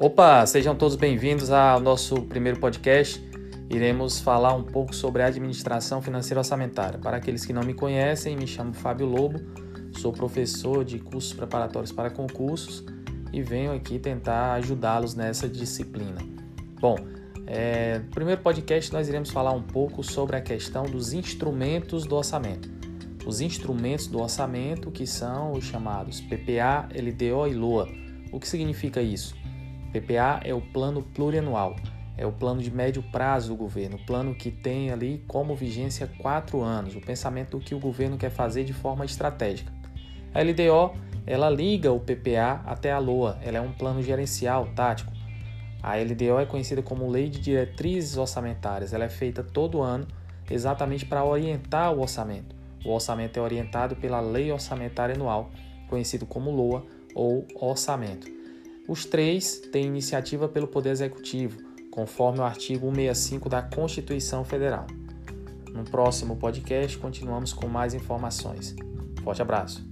Opa, sejam todos bem-vindos ao nosso primeiro podcast. Iremos falar um pouco sobre administração financeira orçamentária. Para aqueles que não me conhecem, me chamo Fábio Lobo, sou professor de cursos preparatórios para concursos e venho aqui tentar ajudá-los nessa disciplina. Bom, é, no primeiro podcast nós iremos falar um pouco sobre a questão dos instrumentos do orçamento. Os instrumentos do orçamento que são os chamados PPA, LDO e LOA. O que significa isso? PPA é o plano plurianual, é o plano de médio prazo do governo, o plano que tem ali como vigência quatro anos, o pensamento do que o governo quer fazer de forma estratégica. A LDO, ela liga o PPA até a LOA, ela é um plano gerencial tático. A LDO é conhecida como Lei de Diretrizes Orçamentárias, ela é feita todo ano exatamente para orientar o orçamento. O orçamento é orientado pela Lei Orçamentária Anual, conhecido como LOA ou orçamento. Os três têm iniciativa pelo Poder Executivo, conforme o artigo 165 da Constituição Federal. No próximo podcast, continuamos com mais informações. Forte abraço!